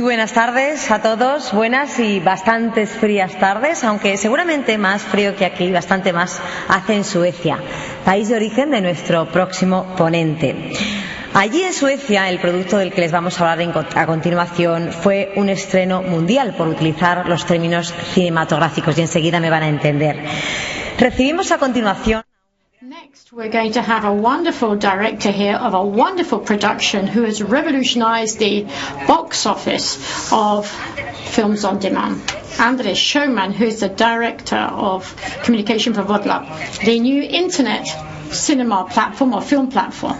Muy buenas tardes a todos, buenas y bastantes frías tardes, aunque seguramente más frío que aquí, bastante más hace en Suecia, país de origen de nuestro próximo ponente. Allí en Suecia, el producto del que les vamos a hablar a continuación fue un estreno mundial, por utilizar los términos cinematográficos, y enseguida me van a entender. Recibimos a continuación. Next, we're going to have a wonderful director here of a wonderful production who has revolutionized the box office of films on demand. Andres Sjöman, who is the director of communication for Voddler, the new internet cinema platform or film platform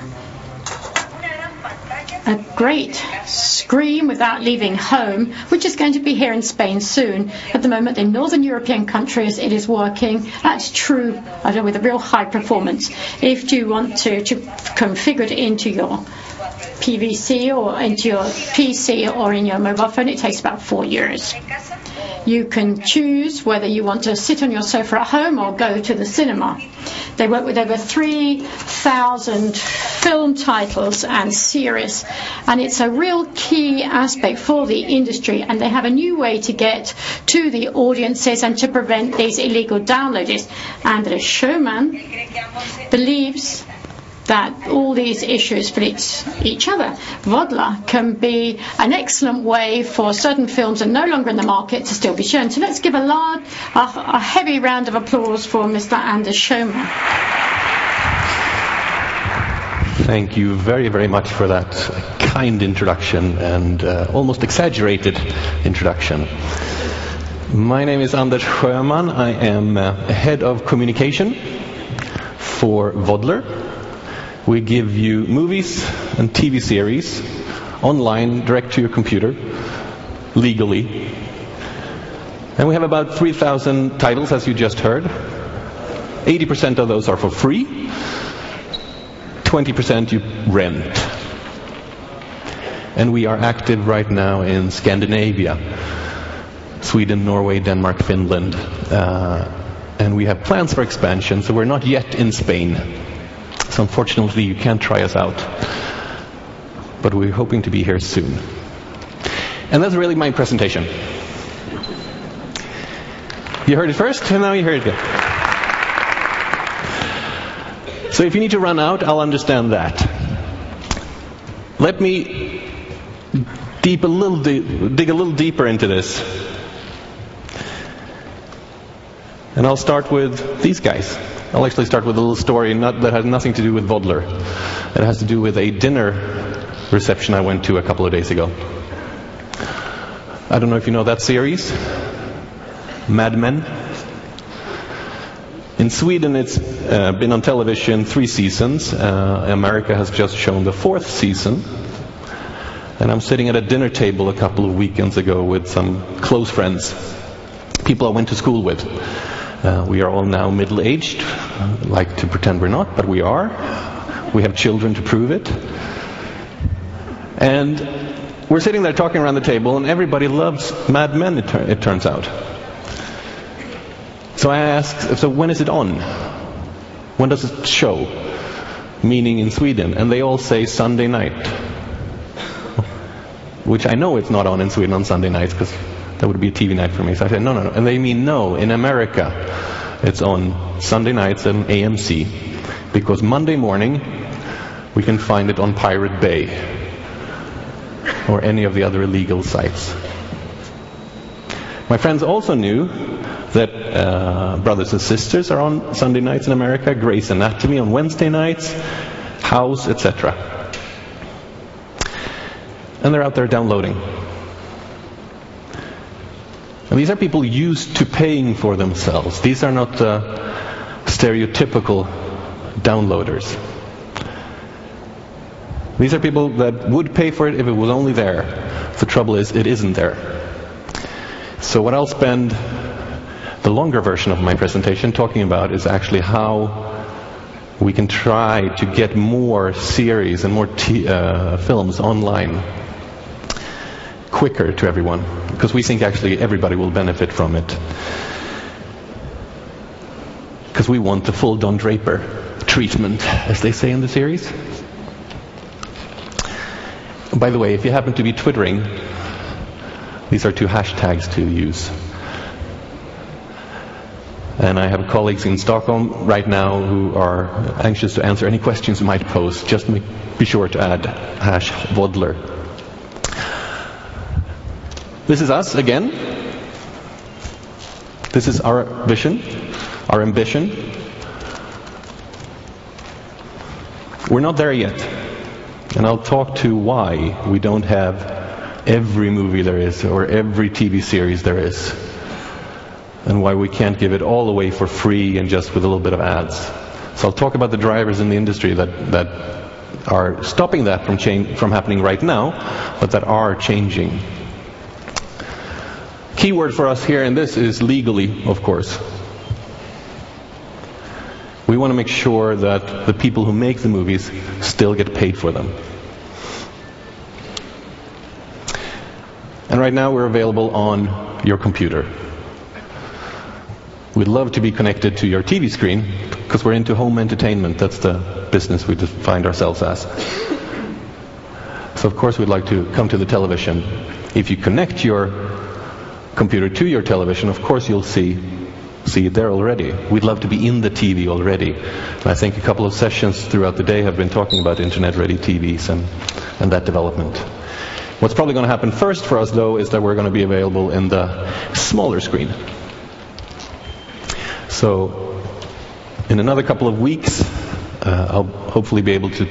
a great scream without leaving home, which is going to be here in Spain soon. At the moment, in northern European countries, it is working at true, I don't know, with a real high performance. If you want to, to configure it into your PVC or into your PC or in your mobile phone, it takes about four years. You can choose whether you want to sit on your sofa at home or go to the cinema. They work with over 3,000 film titles and series, and it's a real key aspect for the industry. And they have a new way to get to the audiences and to prevent these illegal downloads. Andres Sjöman believes that all these issues fit each other. Voddler can be an excellent way for certain films that are no longer in the market to still be shown. So let's give a, large, a, a heavy round of applause for Mr. Anders Sjöman. Thank you very, very much for that kind introduction and uh, almost exaggerated introduction. My name is Anders Sjöman. I am uh, head of communication for Voddler. We give you movies and TV series online, direct to your computer, legally. And we have about 3,000 titles, as you just heard. 80% of those are for free. 20% you rent. And we are active right now in Scandinavia. Sweden, Norway, Denmark, Finland. Uh, and we have plans for expansion, so we're not yet in Spain. Unfortunately, you can't try us out. But we're hoping to be here soon. And that's really my presentation. You heard it first, and now you heard it again. So if you need to run out, I'll understand that. Let me deep a little dig a little deeper into this. And I'll start with these guys. I'll actually start with a little story not, that has nothing to do with Voddler. It has to do with a dinner reception I went to a couple of days ago. I don't know if you know that series, Mad Men. In Sweden, it's uh, been on television three seasons. Uh, America has just shown the fourth season. And I'm sitting at a dinner table a couple of weekends ago with some close friends, people I went to school with. Uh, we are all now middle aged, like to pretend we're not, but we are. We have children to prove it. And we're sitting there talking around the table, and everybody loves Mad Men, it, tur- it turns out. So I asked, so when is it on? When does it show? Meaning in Sweden. And they all say Sunday night. Which I know it's not on in Sweden on Sunday nights because that would be a TV night for me. So I said, no, no, no. And they mean no, in America it's on Sunday nights and AMC because Monday morning we can find it on Pirate Bay or any of the other illegal sites. My friends also knew that uh, Brothers and Sisters are on Sunday nights in America, Grey's Anatomy on Wednesday nights, House, etc. And they're out there downloading. And these are people used to paying for themselves. These are not uh, stereotypical downloaders. These are people that would pay for it if it was only there. The trouble is, it isn't there. So what I'll spend the longer version of my presentation talking about is actually how we can try to get more series and more t- uh, films online quicker to everyone because we think actually everybody will benefit from it because we want the full Don Draper treatment as they say in the series by the way if you happen to be twittering these are two hashtags to use and I have colleagues in Stockholm right now who are anxious to answer any questions you might pose. Just be sure to add hash Voddler. This is us again. This is our vision, our ambition. We're not there yet. And I'll talk to why we don't have every movie there is or every TV series there is and why we can't give it all away for free and just with a little bit of ads. So I'll talk about the drivers in the industry that, that are stopping that from, change, from happening right now, but that are changing. Keyword for us here in this is legally, of course. We want to make sure that the people who make the movies still get paid for them. And right now we're available on your computer. We'd love to be connected to your TV screen because we're into home entertainment. That's the business we find ourselves as. So of course we'd like to come to the television. If you connect your computer to your television, of course you'll see see it there already. We'd love to be in the TV already. I think a couple of sessions throughout the day have been talking about internet-ready TVs and, and that development. What's probably going to happen first for us, though, is that we're going to be available in the smaller screen. So, in another couple of weeks, uh, I'll hopefully be able to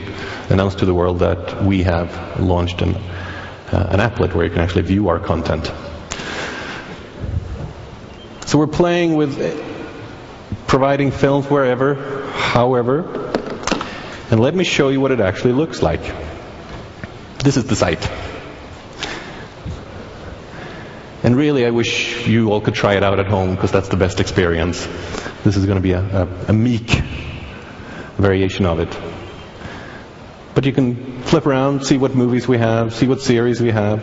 announce to the world that we have launched an, uh, an applet where you can actually view our content. So we're playing with providing films wherever, however, and let me show you what it actually looks like. This is the site. And really, I wish you all could try it out at home because that's the best experience. This is going to be a, a, a meek variation of it. But you can flip around, see what movies we have, see what series we have,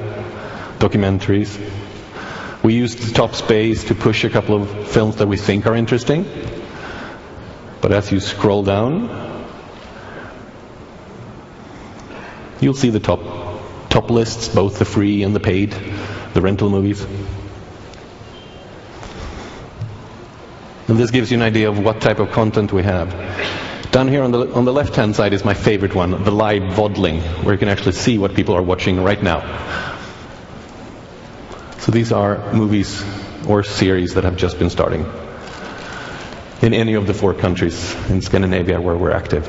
documentaries. We use the top space to push a couple of films that we think are interesting. But as you scroll down, you'll see the top top lists, both the free and the paid the rental movies. And this gives you an idea of what type of content we have. Down here on the, on the left-hand side is my favorite one, the live voddling, where you can actually see what people are watching right now. So these are movies or series that have just been starting in any of the four countries in Scandinavia where we're active.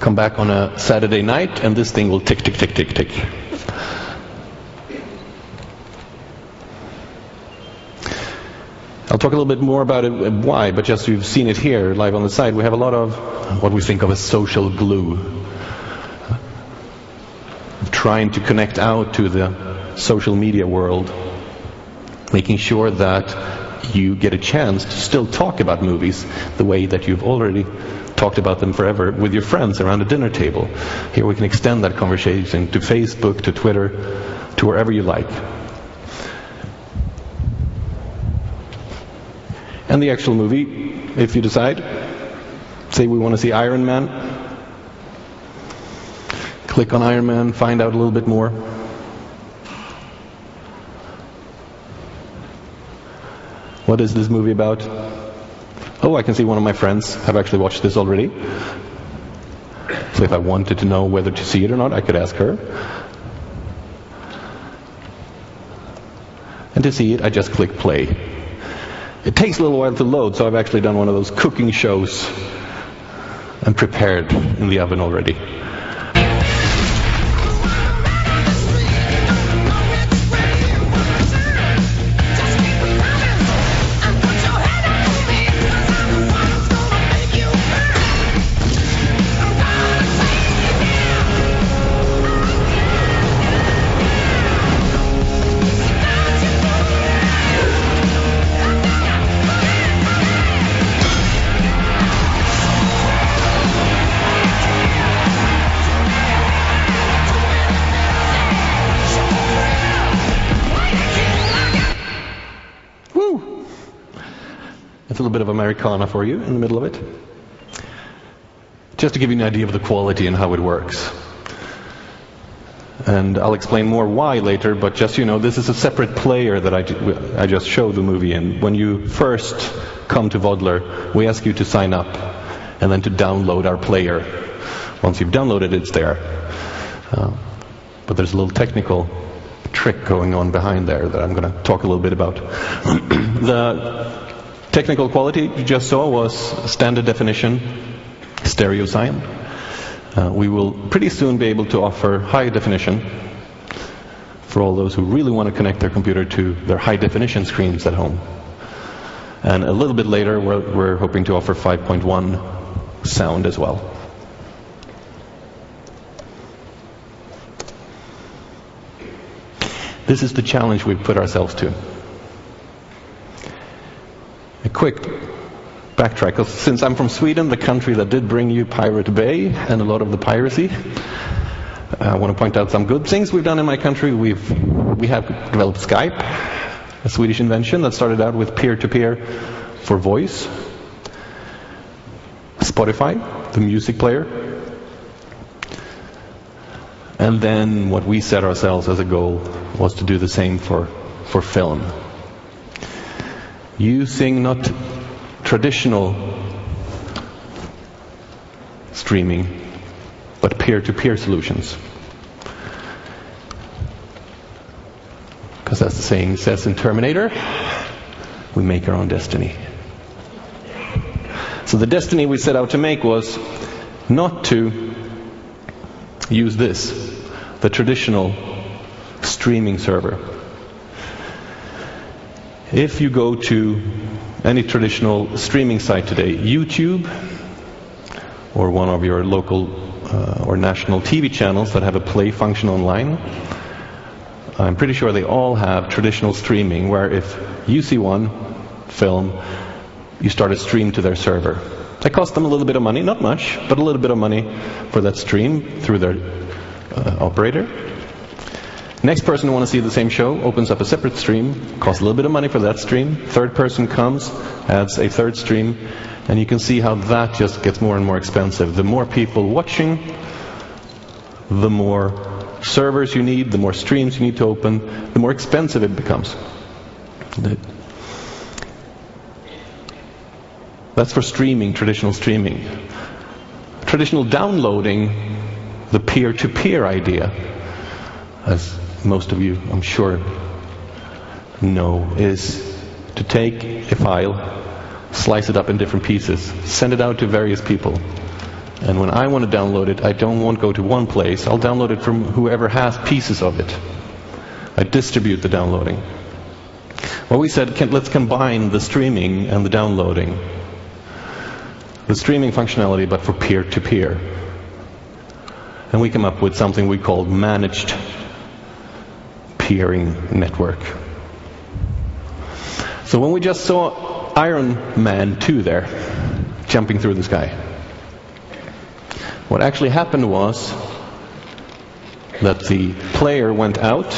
come back on a Saturday night and this thing will tick, tick, tick, tick, tick. I'll talk a little bit more about it, why, but just you've seen it here live on the side. We have a lot of what we think of as social glue. Trying to connect out to the social media world, making sure that you get a chance to still talk about movies the way that you've already talked about them forever with your friends around a dinner table. Here we can extend that conversation to Facebook, to Twitter, to wherever you like. And the actual movie, if you decide, say we want to see Iron Man, click on Iron Man, find out a little bit more. What is this movie about? Oh, I can see one of my friends have actually watched this already. So if I wanted to know whether to see it or not, I could ask her. And to see it, I just click play. It takes a little while to load, so I've actually done one of those cooking shows and prepared in the oven already. Americana for you in the middle of it. Just to give you an idea of the quality and how it works. And I'll explain more why later, but just you know, this is a separate player that I, I just showed the movie in. When you first come to Voddler, we ask you to sign up and then to download our player. Once you've downloaded it, it's there. Uh, but there's a little technical trick going on behind there that I'm going to talk a little bit about. the Technical quality you just saw was standard definition stereo sign. Uh, we will pretty soon be able to offer high definition for all those who really want to connect their computer to their high definition screens at home. And a little bit later, we're, we're hoping to offer 5.1 sound as well. This is the challenge we've put ourselves to a quick backtrack. Since I'm from Sweden, the country that did bring you Pirate Bay and a lot of the piracy, uh, I want to point out some good things we've done in my country. We've we have developed Skype, a Swedish invention that started out with peer-to-peer for voice. Spotify, the music player. And then what we set ourselves as a goal was to do the same for, for film using not traditional streaming, but peer-to-peer solutions. Because as the saying says in Terminator, we make our own destiny. So the destiny we set out to make was not to use this, the traditional streaming server, if you go to any traditional streaming site today, YouTube or one of your local uh, or national TV channels that have a play function online, I'm pretty sure they all have traditional streaming where if you see one film, you start a stream to their server. That costs them a little bit of money, not much, but a little bit of money for that stream through their uh, operator. Next person who wants to see the same show opens up a separate stream, costs a little bit of money for that stream. Third person comes, adds a third stream, and you can see how that just gets more and more expensive. The more people watching, the more servers you need, the more streams you need to open, the more expensive it becomes. That's for streaming, traditional streaming. Traditional downloading, the peer-to-peer idea, as most of you, I'm sure, know is to take a file, slice it up in different pieces, send it out to various people. And when I want to download it, I don't want to go to one place. I'll download it from whoever has pieces of it. I distribute the downloading. Well, we said can, let's combine the streaming and the downloading. The streaming functionality, but for peer-to-peer. -peer. And we come up with something we called managed peering network. So when we just saw Iron Man 2 there, jumping through the sky, What actually happened was that the player went out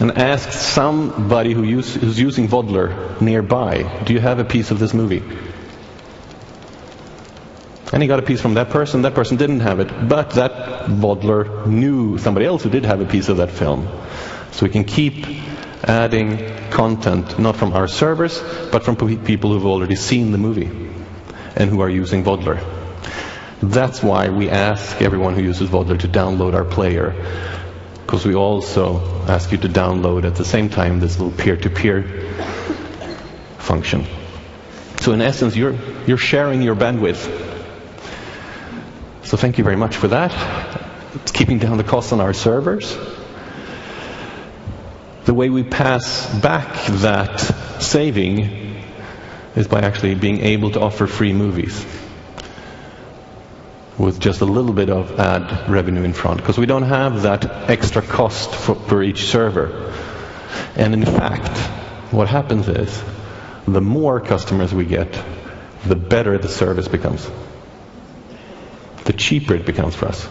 and asked somebody who use, who's using Voddler nearby, do you have a piece of this movie? And he got a piece from that person. That person didn't have it, but that Voddler knew somebody else who did have a piece of that film. So we can keep adding content, not from our servers, but from people who've already seen the movie and who are using Voddler. That's why we ask everyone who uses Voddler to download our player, because we also ask you to download at the same time this little peer-to-peer function. So in essence, you're, you're sharing your bandwidth so thank you very much for that. It's keeping down the costs on our servers. The way we pass back that saving is by actually being able to offer free movies with just a little bit of ad revenue in front because we don't have that extra cost for, for each server. And in fact, what happens is the more customers we get, the better the service becomes the cheaper it becomes for us.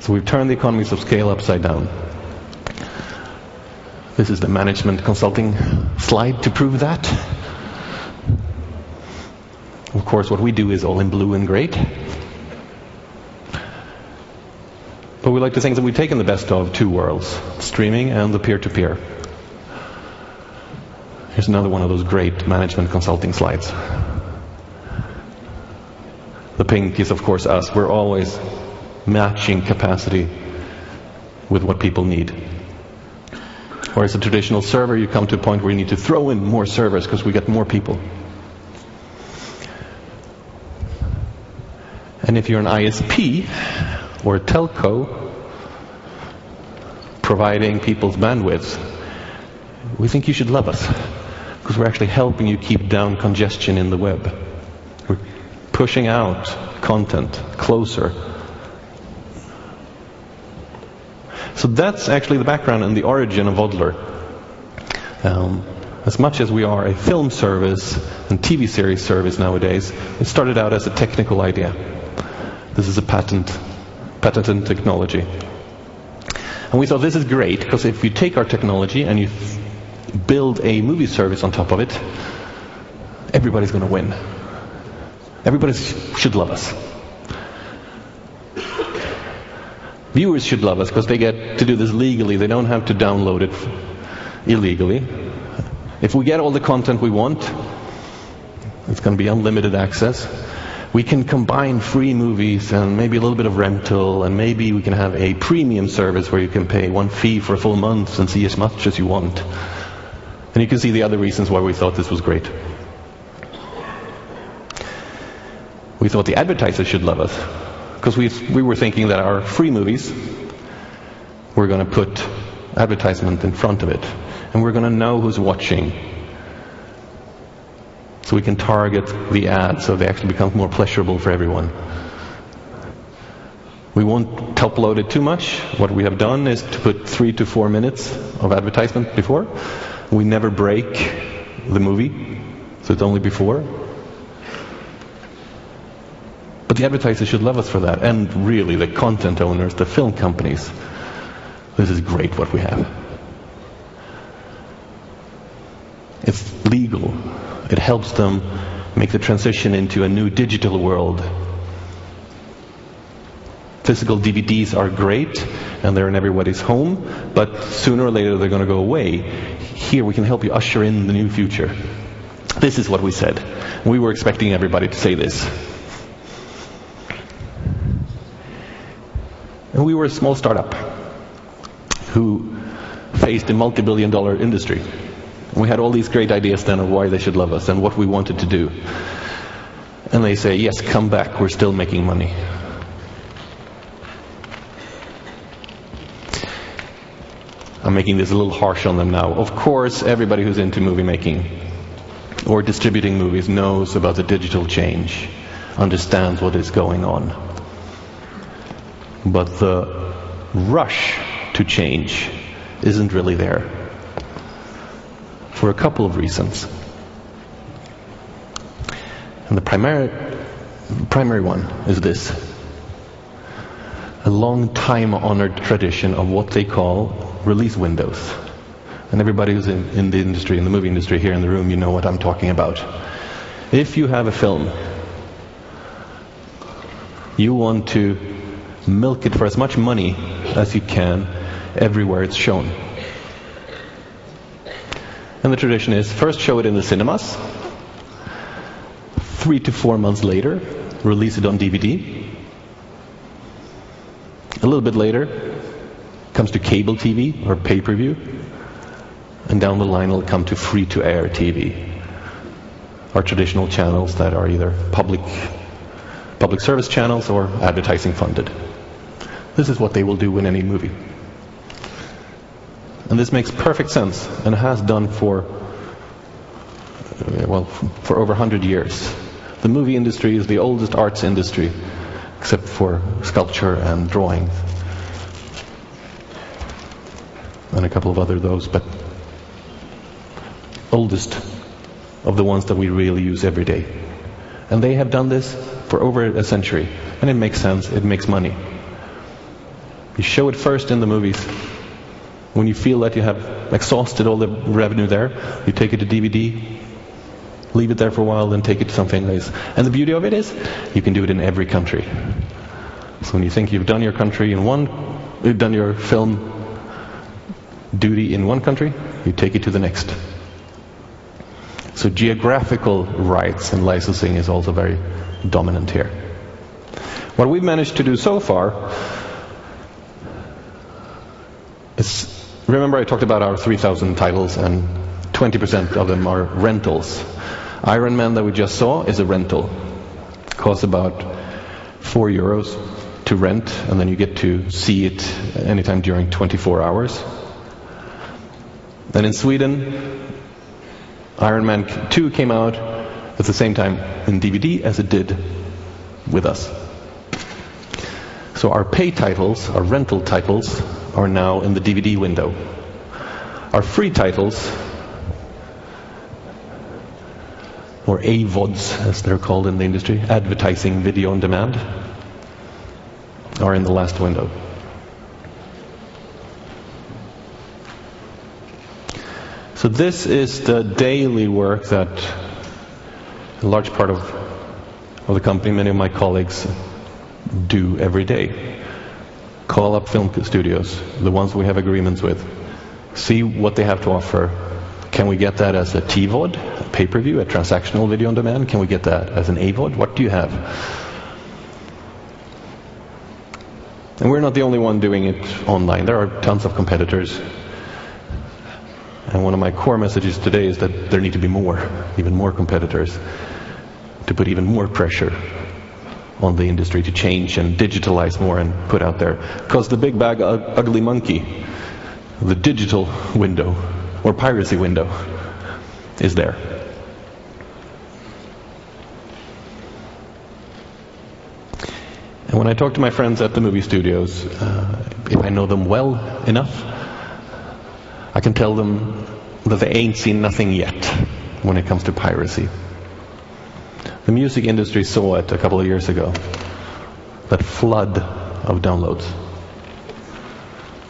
So we've turned the economies of scale upside down. This is the management consulting slide to prove that. Of course, what we do is all in blue and great. But we like to think that we've taken the best of two worlds, streaming and the peer-to-peer. Here's another one of those great management consulting slides. The pink is, of course, us. We're always matching capacity with what people need. Whereas a traditional server, you come to a point where you need to throw in more servers because we get more people. And if you're an ISP or a telco providing people's bandwidth, we think you should love us because we're actually helping you keep down congestion in the web pushing out content closer. So that's actually the background and the origin of Voddler. Um, as much as we are a film service and TV series service nowadays, it started out as a technical idea. This is a patent, patented technology. And we thought this is great because if you take our technology and you build a movie service on top of it, everybody's going to win. Everybody should love us. Viewers should love us because they get to do this legally. They don't have to download it illegally. If we get all the content we want, it's going to be unlimited access. We can combine free movies and maybe a little bit of rental, and maybe we can have a premium service where you can pay one fee for a full month and see as much as you want. And you can see the other reasons why we thought this was great. We thought the advertisers should love us. Because we, we were thinking that our free movies, we're going to put advertisement in front of it. And we're going to know who's watching. So we can target the ads so they actually become more pleasurable for everyone. We won't top load it too much. What we have done is to put three to four minutes of advertisement before. We never break the movie, so it's only before. But the advertisers should love us for that. And really, the content owners, the film companies. This is great what we have. It's legal. It helps them make the transition into a new digital world. Physical DVDs are great and they're in everybody's home, but sooner or later they're going to go away. Here we can help you usher in the new future. This is what we said. We were expecting everybody to say this. We were a small startup who faced a multi-billion dollar industry. And we had all these great ideas then of why they should love us and what we wanted to do. And they say, yes, come back, we're still making money. I'm making this a little harsh on them now. Of course, everybody who's into movie making or distributing movies knows about the digital change, understands what is going on. But the rush to change isn't really there. For a couple of reasons. And the primary, primary one is this. A long time honored tradition of what they call release windows. And everybody who's in, in the industry, in the movie industry here in the room, you know what I'm talking about. If you have a film, you want to milk it for as much money as you can everywhere it's shown. And the tradition is first show it in the cinemas, three to four months later, release it on DVD. A little bit later, comes to cable TV or pay per view. And down the line, it'll come to free to air TV. Our traditional channels that are either public, public service channels or advertising funded. This is what they will do in any movie. And this makes perfect sense and has done for, uh, well, for over 100 years. The movie industry is the oldest arts industry, except for sculpture and drawing. And a couple of other those, but oldest of the ones that we really use every day. And they have done this for over a century. And it makes sense, it makes money. You show it first in the movies. When you feel that you have exhausted all the revenue there, you take it to DVD, leave it there for a while, then take it to something else. And the beauty of it is, you can do it in every country. So when you think you've done your country in one, you've done your film duty in one country, you take it to the next. So geographical rights and licensing is also very dominant here. What we've managed to do so far is, remember I talked about our 3,000 titles and 20% of them are rentals. Iron Man that we just saw is a rental. It costs about 4 euros to rent and then you get to see it anytime during 24 hours. And in Sweden, Iron Man 2 came out at the same time in DVD as it did with us. So our pay titles, our rental titles, are now in the DVD window. Our free titles, or AVODs as they're called in the industry, advertising video on demand, are in the last window. So this is the daily work that a large part of, of the company, many of my colleagues do every day. Call up film studios, the ones we have agreements with, see what they have to offer. Can we get that as a TVOD, a pay-per-view, a transactional video on demand? Can we get that as an AVOD? What do you have? And we're not the only one doing it online. There are tons of competitors and one of my core messages today is that there need to be more, even more competitors, to put even more pressure on the industry to change and digitalize more and put out there. Because the big bag ugly monkey, the digital window or piracy window, is there. And when I talk to my friends at the movie studios, uh, if I know them well enough, I can tell them that they ain't seen nothing yet when it comes to piracy. The music industry saw it a couple of years ago. That flood of downloads.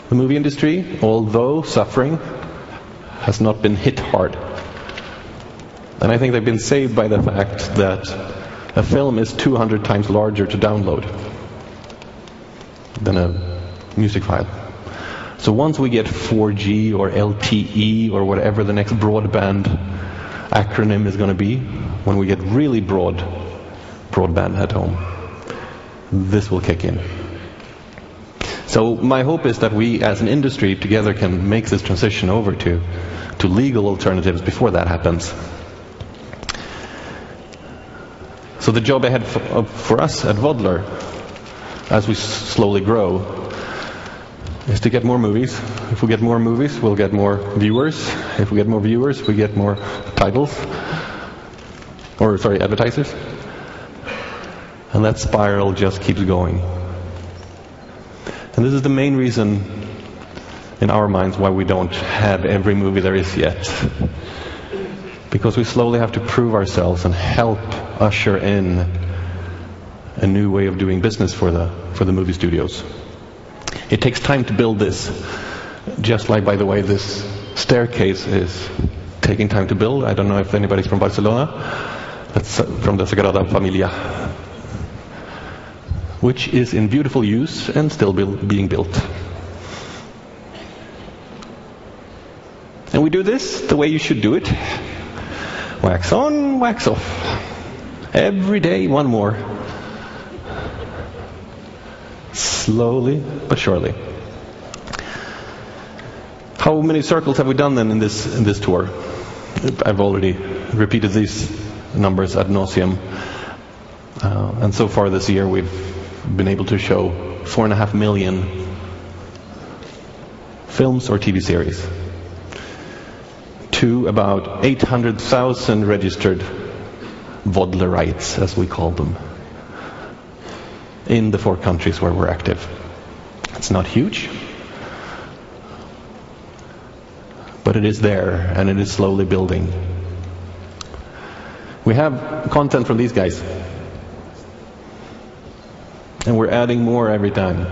The movie industry, although suffering, has not been hit hard. And I think they've been saved by the fact that a film is 200 times larger to download than a music file. So once we get 4G or LTE or whatever the next broadband acronym is going to be, when we get really broad broadband at home, this will kick in. So my hope is that we as an industry together can make this transition over to, to legal alternatives before that happens. So the job ahead for, uh, for us at Voddler, as we slowly grow, is to get more movies. If we get more movies, we'll get more viewers. If we get more viewers, we get more titles. Or, sorry, advertisers. And that spiral just keeps going. And this is the main reason in our minds why we don't have every movie there is yet. Because we slowly have to prove ourselves and help usher in a new way of doing business for the, for the movie studios. It takes time to build this, just like, by the way, this staircase is taking time to build. I don't know if anybody's from Barcelona. That's uh, from the Sagrada Familia, which is in beautiful use and still being built. And we do this the way you should do it. Wax on, wax off. Every day, one more. Slowly but surely. How many circles have we done then in this in this tour? I've already repeated these numbers ad nauseum, uh, and so far this year we've been able to show four and a half million films or TV series to about 800,000 registered Voddlerites, as we call them, in the four countries where we're active. It's not huge, but it is there and it is slowly building. We have content from these guys, and we're adding more every time.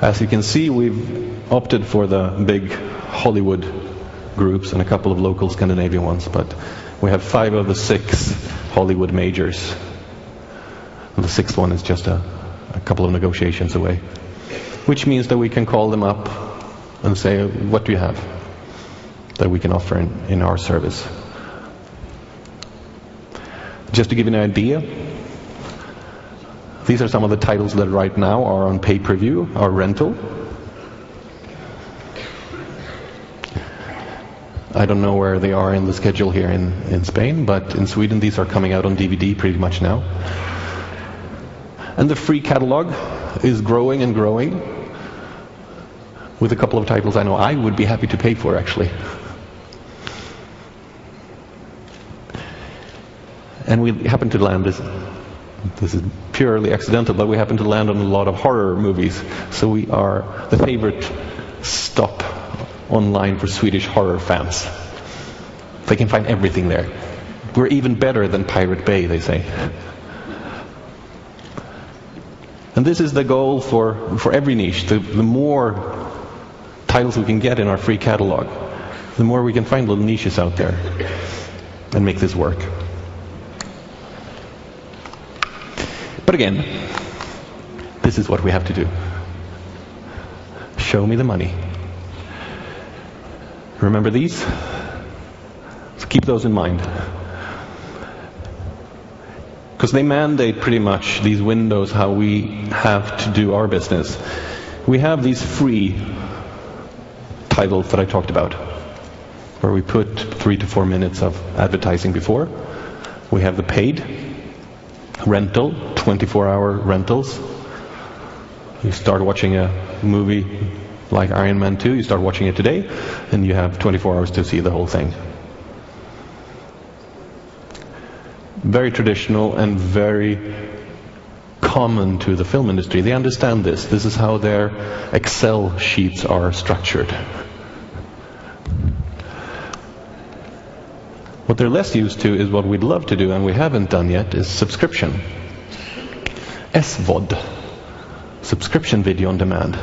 As you can see, we've opted for the big Hollywood groups and a couple of local Scandinavian ones, but we have five of the six Hollywood majors. The sixth one is just a, a couple of negotiations away. Which means that we can call them up and say, what do you have that we can offer in, in our service? Just to give you an idea, these are some of the titles that right now are on pay-per-view or rental. I don't know where they are in the schedule here in, in Spain, but in Sweden these are coming out on DVD pretty much now. And the free catalog is growing and growing with a couple of titles I know I would be happy to pay for actually. And we happen to land this this is purely accidental, but we happen to land on a lot of horror movies. So we are the favorite stop online for Swedish horror fans. They can find everything there. We're even better than Pirate Bay, they say. And this is the goal for, for every niche. The, the more titles we can get in our free catalog, the more we can find little niches out there and make this work. But again, this is what we have to do. Show me the money. Remember these? So keep those in mind. Because they mandate pretty much these windows how we have to do our business. We have these free titles that I talked about, where we put three to four minutes of advertising before. We have the paid rental, 24 hour rentals. You start watching a movie like Iron Man 2, you start watching it today, and you have 24 hours to see the whole thing. Very traditional and very common to the film industry. They understand this. This is how their Excel sheets are structured. What they're less used to is what we'd love to do and we haven't done yet is subscription. SVOD. Subscription video on demand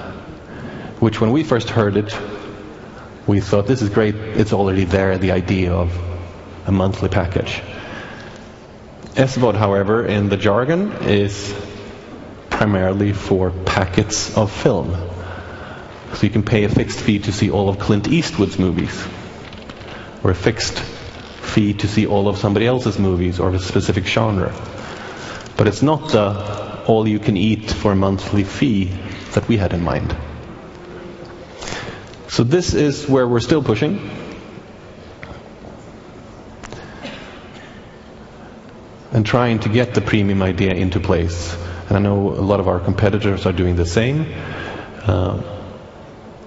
which when we first heard it, we thought this is great, it's already there, the idea of a monthly package. SVOD, however, in the jargon is primarily for packets of film. So you can pay a fixed fee to see all of Clint Eastwood's movies, or a fixed fee to see all of somebody else's movies or a specific genre. But it's not the all you can eat for a monthly fee that we had in mind. So this is where we're still pushing. Trying to get the premium idea into place. And I know a lot of our competitors are doing the same. Uh,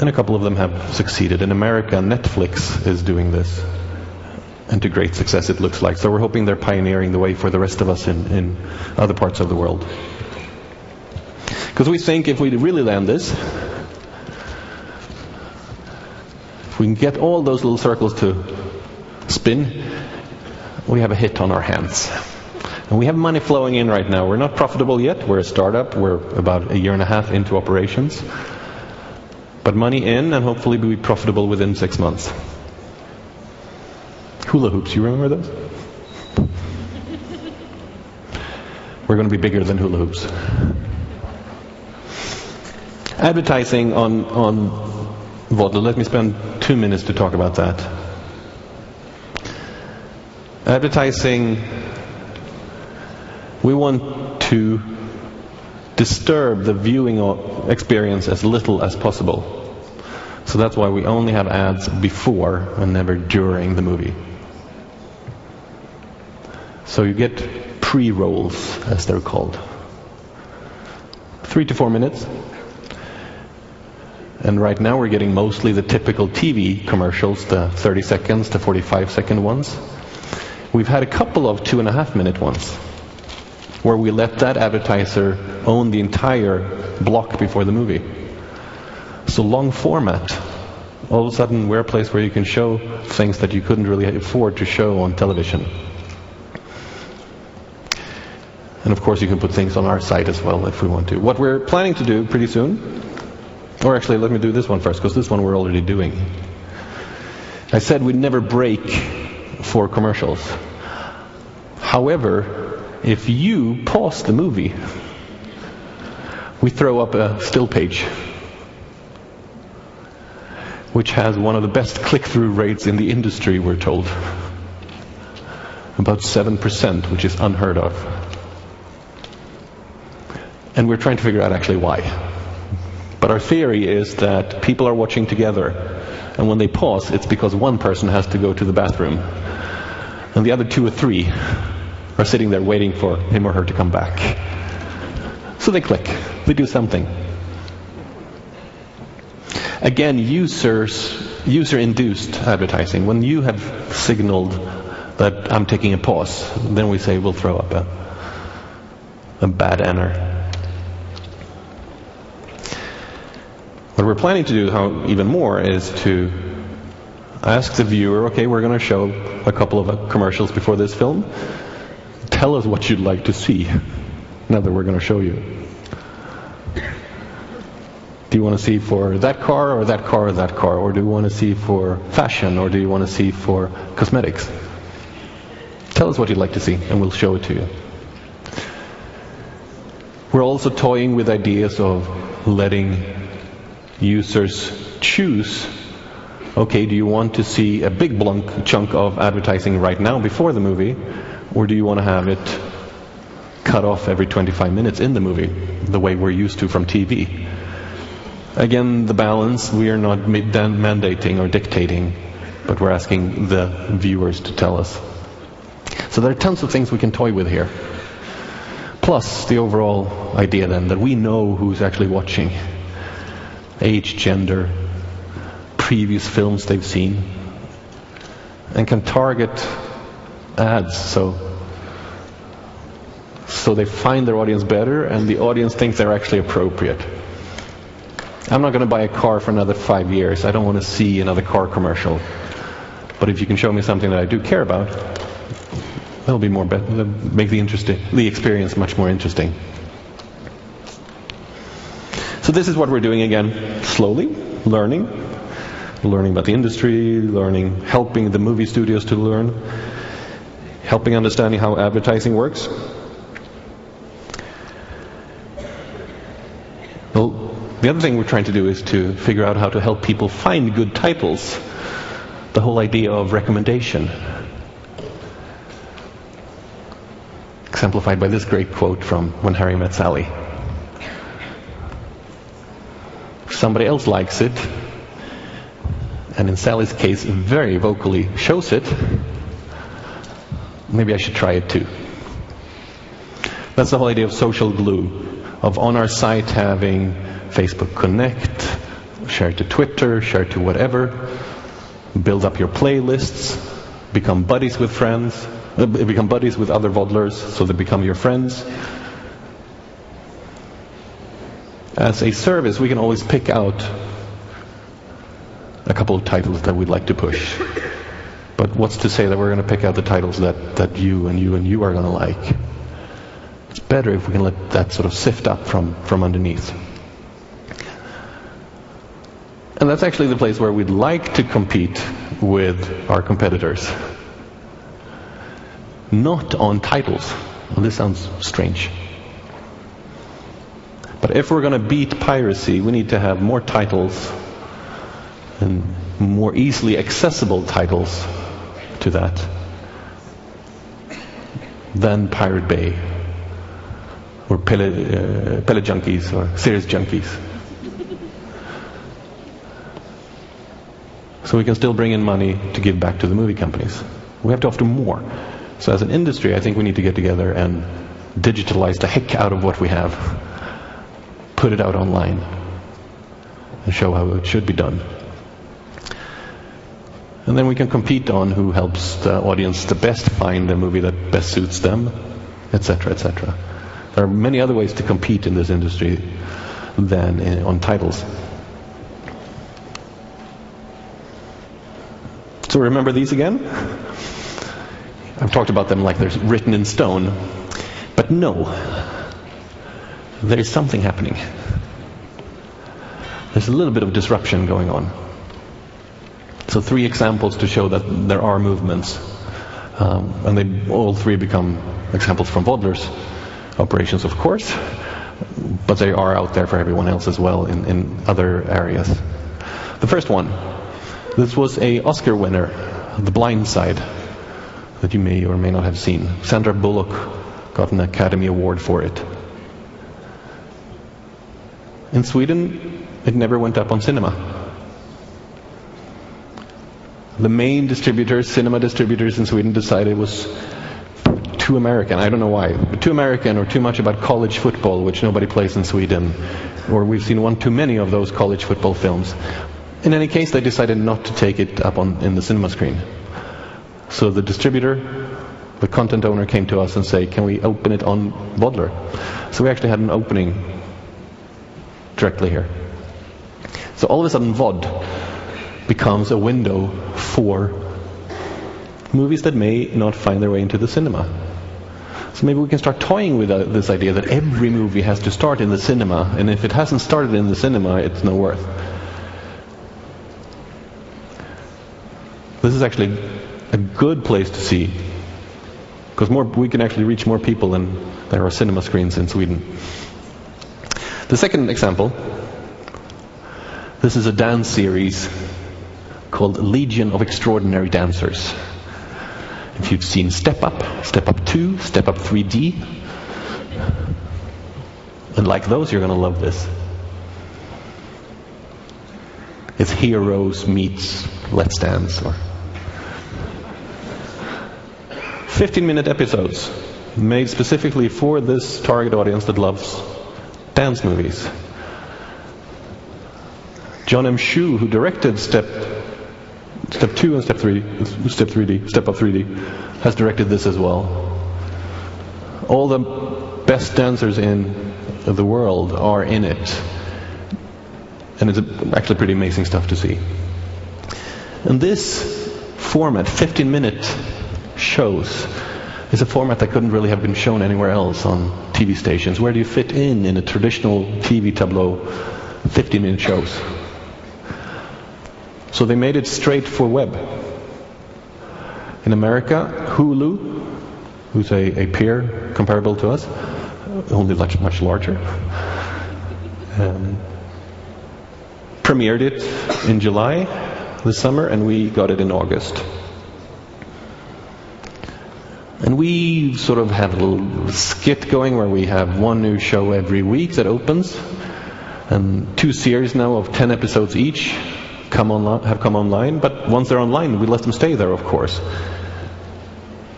and a couple of them have succeeded. In America, Netflix is doing this. And to great success, it looks like. So we're hoping they're pioneering the way for the rest of us in, in other parts of the world. Because we think if we really land this, we can get all those little circles to spin, we have a hit on our hands. And we have money flowing in right now. We're not profitable yet. We're a startup. We're about a year and a half into operations. But money in, and hopefully we'll be profitable within six months. Hula hoops, you remember those? We're going to be bigger than hula hoops. Advertising on, on Voddler, let me spend two minutes to talk about that. Advertising, we want to disturb the viewing experience as little as possible. So that's why we only have ads before and never during the movie. So you get pre-rolls, as they're called. Three to four minutes. And right now we're getting mostly the typical TV commercials, the 30 seconds to 45 second ones. We've had a couple of two and a half minute ones where we let that advertiser own the entire block before the movie. So long format. All of a sudden we're a place where you can show things that you couldn't really afford to show on television. And of course, you can put things on our site as well if we want to. What we're planning to do pretty soon, or actually, let me do this one first, because this one we're already doing. I said we'd never break for commercials. However, if you pause the movie, we throw up a still page which has one of the best click-through rates in the industry, we're told. About 7%, which is unheard of. And we're trying to figure out actually why. But our theory is that people are watching together. And when they pause, it's because one person has to go to the bathroom. And the other two or three are sitting there waiting for him or her to come back. So they click. They do something. Again, users, user-induced advertising. When you have signaled that I'm taking a pause, then we say we'll throw up a, a bad enter. What we're planning to do how, even more is to ask the viewer, okay, we're going to show a couple of uh, commercials before this film. Tell us what you'd like to see now that we're going to show you. Do you want to see for that car or that car or that car? Or do you want to see for fashion or do you want to see for cosmetics? Tell us what you'd like to see and we'll show it to you. We're also toying with ideas of letting users choose okay, do you want to see a big chunk of advertising right now before the movie, or do you want to have it cut off every 25 minutes in the movie, the way we're used to from TV? Again, the balance, we are not mandating or dictating, but we're asking the viewers to tell us. So there are tons of things we can toy with here. Plus the overall idea then that we know who's actually watching age, gender, previous films they've seen, and can target ads so so they find their audience better and the audience thinks they're actually appropriate. I'm not going to buy a car for another five years. I don't want to see another car commercial. But if you can show me something that I do care about, that'll be more better. Make the interesting, the experience much more interesting. So this is what we're doing again, slowly, learning, learning about the industry, learning, helping the movie studios to learn, helping understanding how advertising works. Well, the other thing we're trying to do is to figure out how to help people find good titles. The whole idea of recommendation. Exemplified by this great quote from When Harry Met Sally. somebody else likes it, and in Sally's case, very vocally shows it, maybe I should try it too. That's the whole idea of social glue, of on our site having Facebook Connect, share to Twitter, share to whatever, build up your playlists, become buddies with friends, uh, become buddies with other Voddlers so they become your friends as a service, we can always pick out a couple of titles that we'd like to push. But what's to say that we're going to pick out the titles that, that you and you and you are going to like? It's better if we can let that sort of sift up from, from underneath. And that's actually the place where we'd like to compete with our competitors. Not on titles. Well, this sounds strange. But if we're going to beat piracy, we need to have more titles and more easily accessible titles to that than Pirate Bay or Pellet, uh, Pellet Junkies or Series Junkies. So we can still bring in money to give back to the movie companies. We have to offer more. So as an industry, I think we need to get together and digitalize the heck out of what we have put it out online and show how it should be done. And then we can compete on who helps the audience the best find a movie that best suits them, etc., etc. There are many other ways to compete in this industry than in, on titles. So remember these again? I've talked about them like they're written in stone. But no, there is something happening. There's a little bit of disruption going on. So three examples to show that there are movements. Um, and they all three become examples from Voddler's operations, of course, but they are out there for everyone else as well in, in other areas. The first one, this was a Oscar winner, The Blind Side, that you may or may not have seen. Sandra Bullock got an Academy Award for it. In Sweden, it never went up on cinema. The main distributors, cinema distributors in Sweden, decided it was too American. I don't know why. Too American or too much about college football, which nobody plays in Sweden. Or we've seen one too many of those college football films. In any case, they decided not to take it up on, in the cinema screen. So the distributor, the content owner came to us and said, can we open it on Voddler? So we actually had an opening directly here. So all of a sudden, VOD becomes a window for movies that may not find their way into the cinema. So maybe we can start toying with uh, this idea that every movie has to start in the cinema, and if it hasn't started in the cinema, it's no worth. This is actually a good place to see, because more we can actually reach more people than there are cinema screens in Sweden. The second example, this is a dance series called Legion of Extraordinary Dancers. If you've seen Step Up, Step Up 2, Step Up 3D, and like those, you're going to love this. It's Heroes meets Let's Dance or 15 minute episodes made specifically for this target audience that loves dance movies. John M. Chu, who directed Step Step 2 and Step 3, Step 3D, Step Up 3D, has directed this as well. All the best dancers in the world are in it. And it's actually pretty amazing stuff to see. And this format, 15 minute shows, is a format that couldn't really have been shown anywhere else on TV stations. Where do you fit in in a traditional TV tableau 15 minute shows? So they made it straight for web. In America, Hulu, who's a, a peer comparable to us, only much, much larger, um, premiered it in July this summer, and we got it in August. And we sort of have a little skit going where we have one new show every week that opens, and two series now of 10 episodes each come have come online. But once they're online, we let them stay there, of course.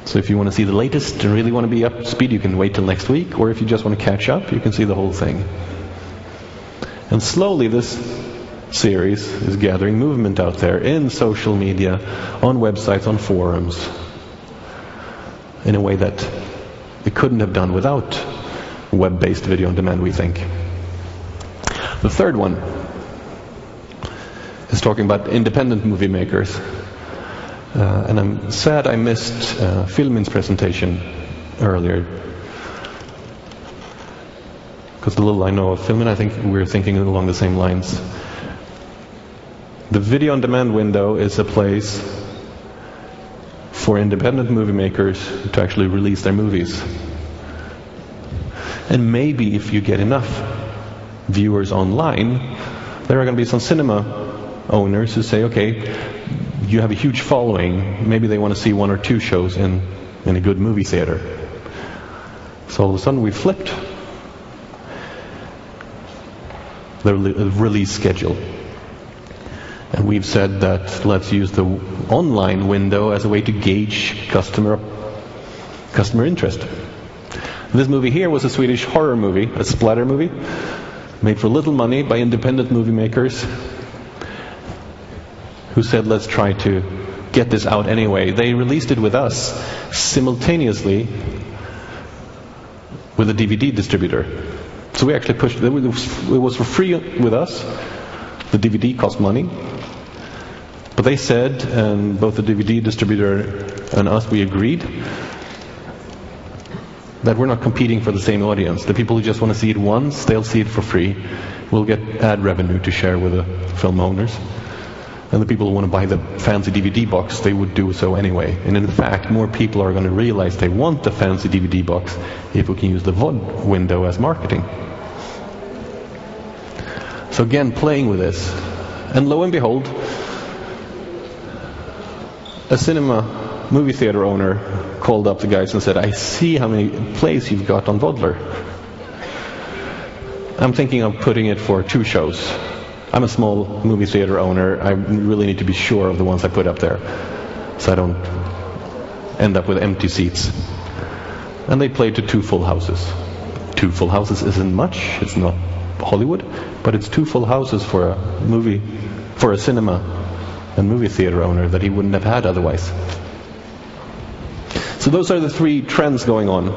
So if you want to see the latest and really want to be up to speed, you can wait till next week. Or if you just want to catch up, you can see the whole thing. And slowly this series is gathering movement out there in social media, on websites, on forums in a way that it couldn't have done without web-based video on demand, we think. The third one is talking about independent movie makers. Uh, and I'm sad I missed uh, Filmin's presentation earlier. because the little I know of Filmin, I think we're thinking along the same lines. The video on demand window is a place for independent movie makers to actually release their movies. And maybe if you get enough viewers online, there are going to be some cinema owners who say, okay, you have a huge following. Maybe they want to see one or two shows in, in a good movie theater. So all of a sudden we flipped the release schedule. And we've said that let's use the online window as a way to gauge customer customer interest. This movie here was a Swedish horror movie, a splatter movie, made for little money by independent movie makers who said, let's try to get this out anyway. They released it with us simultaneously with a DVD distributor. So we actually pushed it. It was for free with us. The DVD cost money. But they said, and both the DVD distributor and us, we agreed that we're not competing for the same audience. The people who just want to see it once, they'll see it for free. We'll get ad revenue to share with the film owners. And the people who want to buy the fancy DVD box, they would do so anyway. And in fact, more people are going to realize they want the fancy DVD box if we can use the VOD window as marketing. So again, playing with this. And lo and behold, a cinema movie theater owner called up the guys and said, I see how many plays you've got on Voddler. I'm thinking of putting it for two shows. I'm a small movie theater owner. I really need to be sure of the ones I put up there so I don't end up with empty seats. And they played to two full houses. Two full houses isn't much. It's not Hollywood, but it's two full houses for a movie, for a cinema and movie theater owner that he wouldn't have had otherwise. So those are the three trends going on.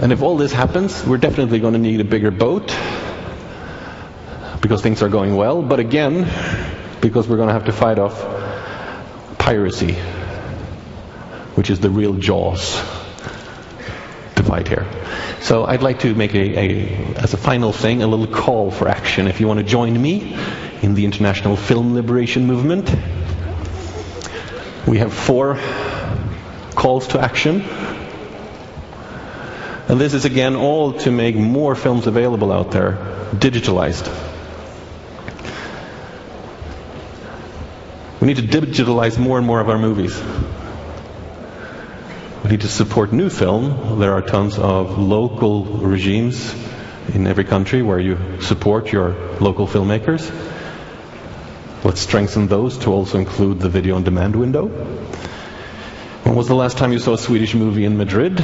And if all this happens, we're definitely going to need a bigger boat because things are going well, but again, because we're going to have to fight off piracy, which is the real jaws to fight here. So I'd like to make a, a, as a final thing, a little call for action. If you want to join me in the international film liberation movement, we have four calls to action. And this is again all to make more films available out there, digitalized. We need to digitalize more and more of our movies. We need to support new film. There are tons of local regimes in every country where you support your local filmmakers. Let's strengthen those to also include the video on demand window. When was the last time you saw a Swedish movie in Madrid?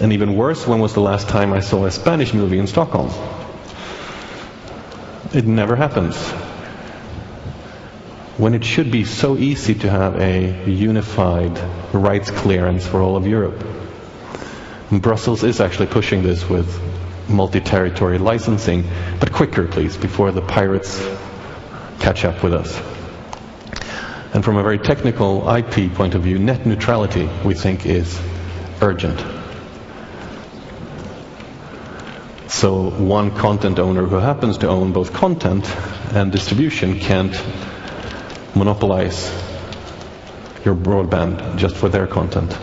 And even worse, when was the last time I saw a Spanish movie in Stockholm? It never happens when it should be so easy to have a unified rights clearance for all of Europe. And Brussels is actually pushing this with multi-territory licensing, but quicker please, before the pirates catch up with us. And from a very technical IP point of view, net neutrality we think is urgent. So one content owner who happens to own both content and distribution can't monopolize your broadband just for their content.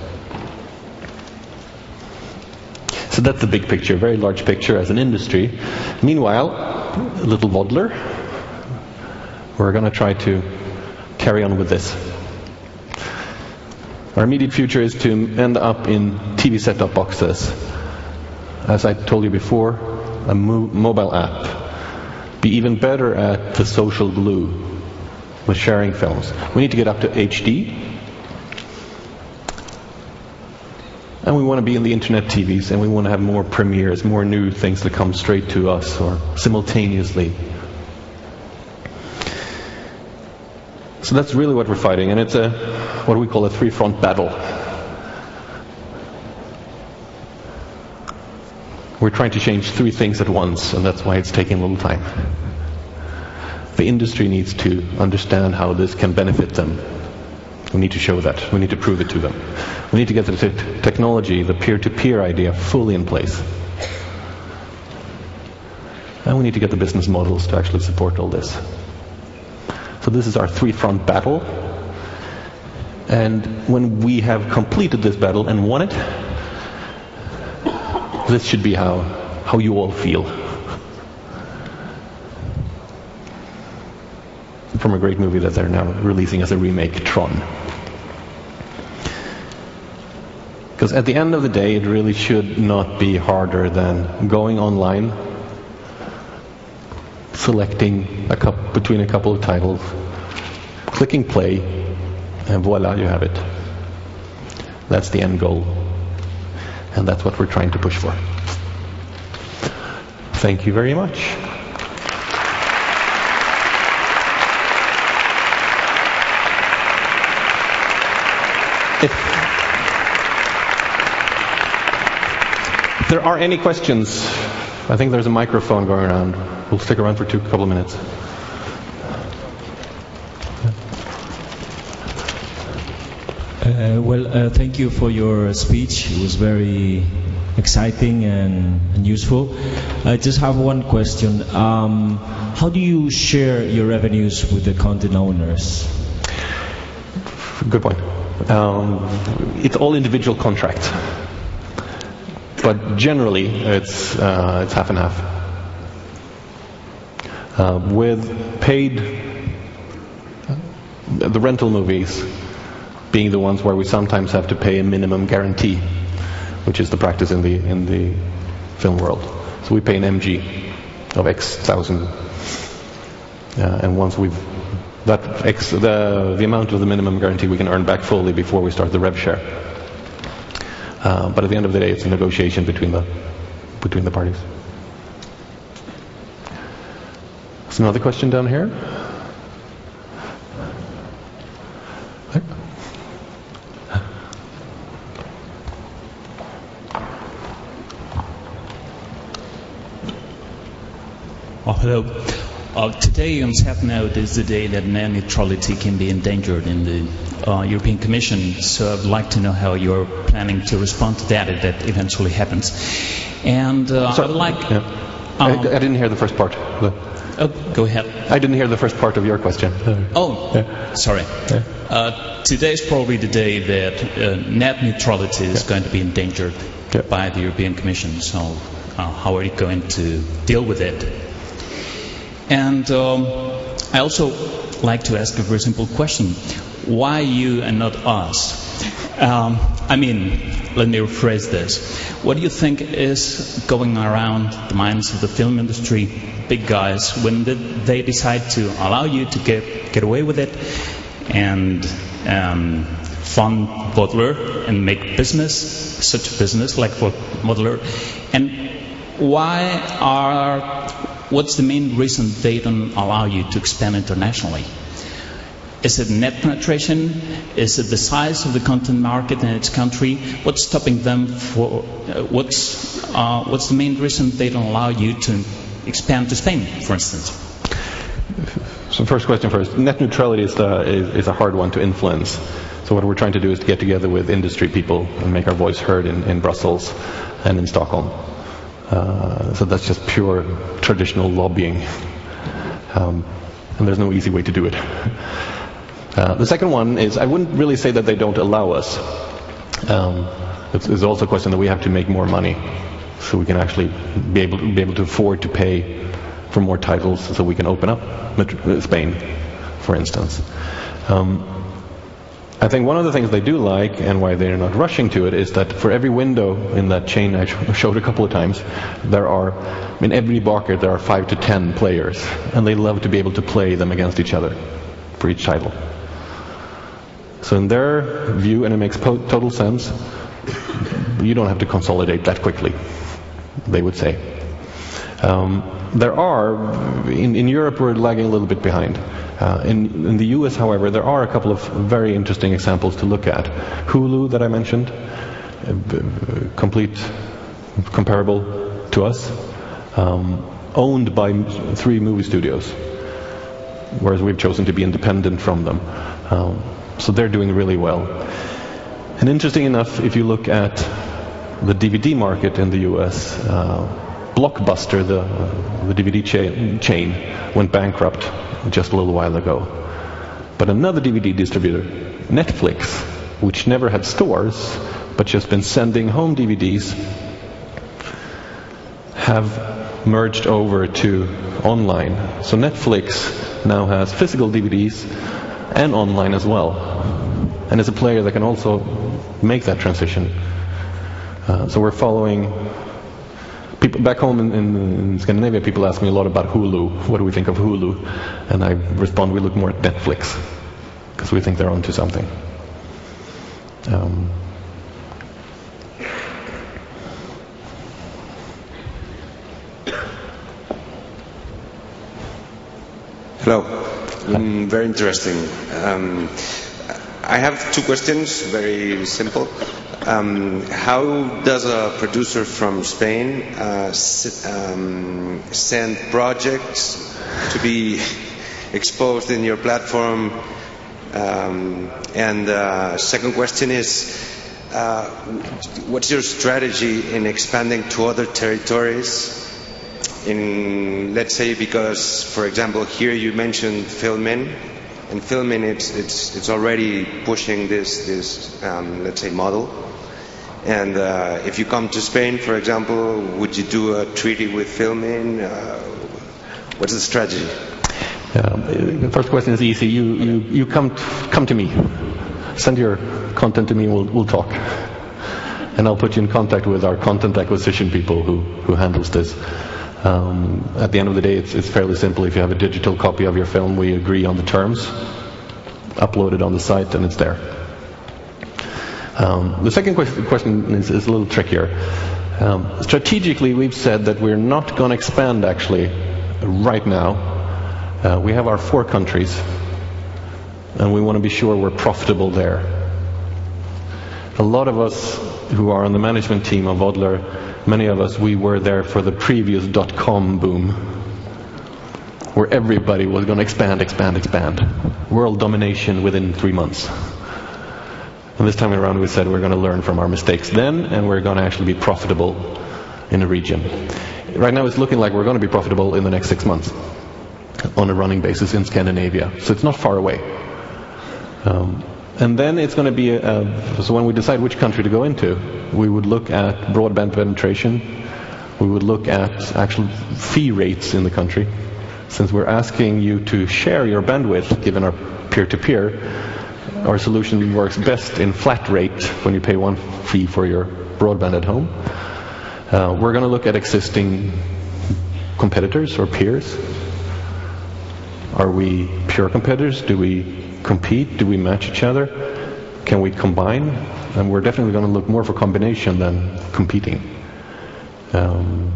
So that's the big picture, very large picture as an industry. Meanwhile, a little Voddler, we're going to try to carry on with this. Our immediate future is to end up in TV set-top boxes. As I told you before, a mo- mobile app. Be even better at the social glue with sharing films. We need to get up to HD. And we want to be in the internet TVs and we want to have more premieres, more new things that come straight to us or simultaneously. So that's really what we're fighting, and it's a what we call a three-front battle. We're trying to change three things at once, and that's why it's taking a little time. The industry needs to understand how this can benefit them. We need to show that. We need to prove it to them. We need to get the te- technology, the peer-to-peer idea, fully in place. And we need to get the business models to actually support all this. So this is our three-front battle. And when we have completed this battle and won it, this should be how, how you all feel. From a great movie that they're now releasing as a remake, Tron. Because at the end of the day, it really should not be harder than going online, selecting a couple, between a couple of titles, clicking play, and voila, you have it. That's the end goal. And that's what we're trying to push for. Thank you very much. If, there are any questions, I think there's a microphone going around. We'll stick around for two couple of minutes. Uh, well, uh, thank you for your speech. It was very exciting and, and useful. I just have one question. Um, how do you share your revenues with the content owners? Good point. Um, it's all individual contracts, but generally it's uh, it's half and half. Uh, with paid, the rental movies being the ones where we sometimes have to pay a minimum guarantee, which is the practice in the in the film world. So we pay an MG of X thousand, uh, and once we've that X, the the amount of the minimum guarantee we can earn back fully before we start the rev share. Uh, but at the end of the day, it's a negotiation between the between the parties. There's another question down here. Oh, hello. Uh, today on SatNode is the day that net neutrality can be endangered in the uh, European Commission. So I'd like to know how you're planning to respond to that if that eventually happens. And uh, Sorry, I'd like. yeah. I, Um, I didn't hear the first part. The- oh, go ahead. I didn't hear the first part of your question. Oh, Yeah. sorry. Uh, today is probably the day that uh, net neutrality is going to be endangered Yeah. by the European Commission. So, uh, how are you going to deal with it? And um, I also like to ask a very simple question: Why you and not us? Um, I mean, let me rephrase this. What do you think is going around the minds of the film industry, big guys, when they decide to allow you to get, get away with it and um, fund Voddler and make business, such a business like for Voddler? And why are, what's the main reason they don't allow you to expand internationally? Is it net penetration? Is it the size of the content market in its country? What's stopping them for? Uh, what's uh, what's the main reason they don't allow you to expand to Spain, for instance? So first question first. Net neutrality is, is, is a hard one to influence. So what we're trying to do is to get together with industry people and make our voice heard in, in Brussels and in Stockholm. Uh, so that's just pure traditional lobbying. Um, and there's no easy way to do it. Uh, the second one is I wouldn't really say that they don't allow us. Um, it's, it's also a question that we have to make more money so we can actually be able to, be able to afford to pay for more titles so we can open up uh, Spain, for instance. Um, I think one of the things they do like and why they're not rushing to it is that for every window in that chain I showed a couple of times, there are, in every bucket there are five to ten players, and they love to be able to play them against each other for each title. So in their view, and it makes total sense, you don't have to consolidate that quickly, they would say. Um, there are, in, in Europe we're lagging a little bit behind. Uh, in, in the US, however, there are a couple of very interesting examples to look at. Hulu, that I mentioned, uh, complete, comparable to us, um, owned by three movie studios, whereas we've chosen to be independent from them. Um, so they're doing really well. And interesting enough, if you look at the DVD market in the US, uh, Blockbuster, the, uh, the DVD chain, chain, went bankrupt just a little while ago. But another DVD distributor, Netflix, which never had stores, but just been sending home DVDs, have merged over to online. So Netflix now has physical DVDs and online as well. And is a player that can also make that transition. Uh, so we're following people back home in, in, in, Scandinavia, people ask me a lot about Hulu. What do we think of Hulu? And I respond, we look more at Netflix because we think they're onto something. Um, Hello. Mm, very interesting. Um, I have two questions, very simple. Um, how does a producer from Spain uh, um, send projects to be exposed in your platform? Um, and uh, second question is, uh, what's your strategy in expanding to other territories? In let's say because, for example, here you mentioned Filmin and Filmin it's it's it's already pushing this this um, let's say model and uh, if you come to Spain, for example, would you do a treaty with Filmin? Uh, what's the strategy? the first question is easy. You, you, you come, come to me. Send your content to me we'll, we'll talk. And I'll put you in contact with our content acquisition people who, who handles this. Um, at the end of the day, it's, it's fairly simple. If you have a digital copy of your film, we agree on the terms, upload it on the site, and it's there. Um, the second question is, is, a little trickier. Um, strategically, we've said that we're not going to expand actually right now. Uh, we have our four countries, and we want to be sure we're profitable there. A lot of us who are on the management team of Voddler, many of us, we were there for the previous dot-com boom, where everybody was going to expand, expand, expand. World domination within three months. And this time around we said we're going to learn from our mistakes then and we're going to actually be profitable in the region. Right now it's looking like we're going to be profitable in the next six months on a running basis in Scandinavia. So it's not far away. Um, and then it's going to be, a, so when we decide which country to go into, we would look at broadband penetration, we would look at actual fee rates in the country. Since we're asking you to share your bandwidth, given our peer-to-peer, our solution works best in flat rate when you pay one fee for your broadband at home. Uh, we're going to look at existing competitors or peers. Are we pure competitors? Do we compete? Do we match each other? Can we combine? And we're definitely going to look more for combination than competing. Um,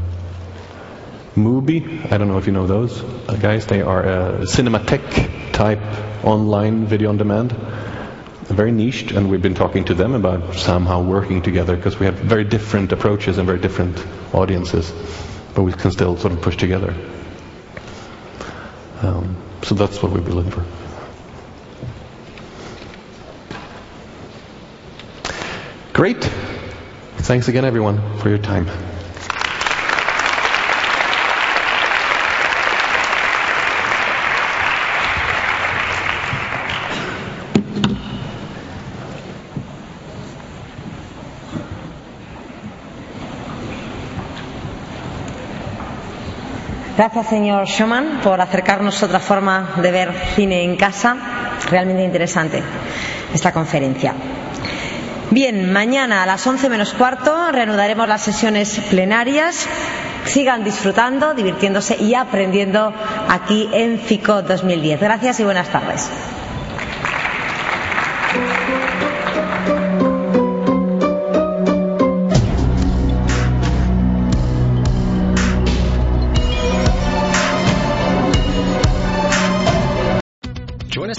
Mubi, I don't know if you know those uh, guys. They are a Cinematheque type online video on demand very niched, and we've been talking to them about somehow working together because we have very different approaches and very different audiences, but we can still sort of push together. Um, so that's what we've been looking for. Great. Thanks again, everyone, for your time. Gracias, señor Schumann, por acercarnos a otra forma de ver cine en casa. Realmente interesante esta conferencia. Bien, mañana a las once menos cuarto reanudaremos las sesiones plenarias. Sigan disfrutando, divirtiéndose y aprendiendo aquí en FICO 2010. Gracias y buenas tardes.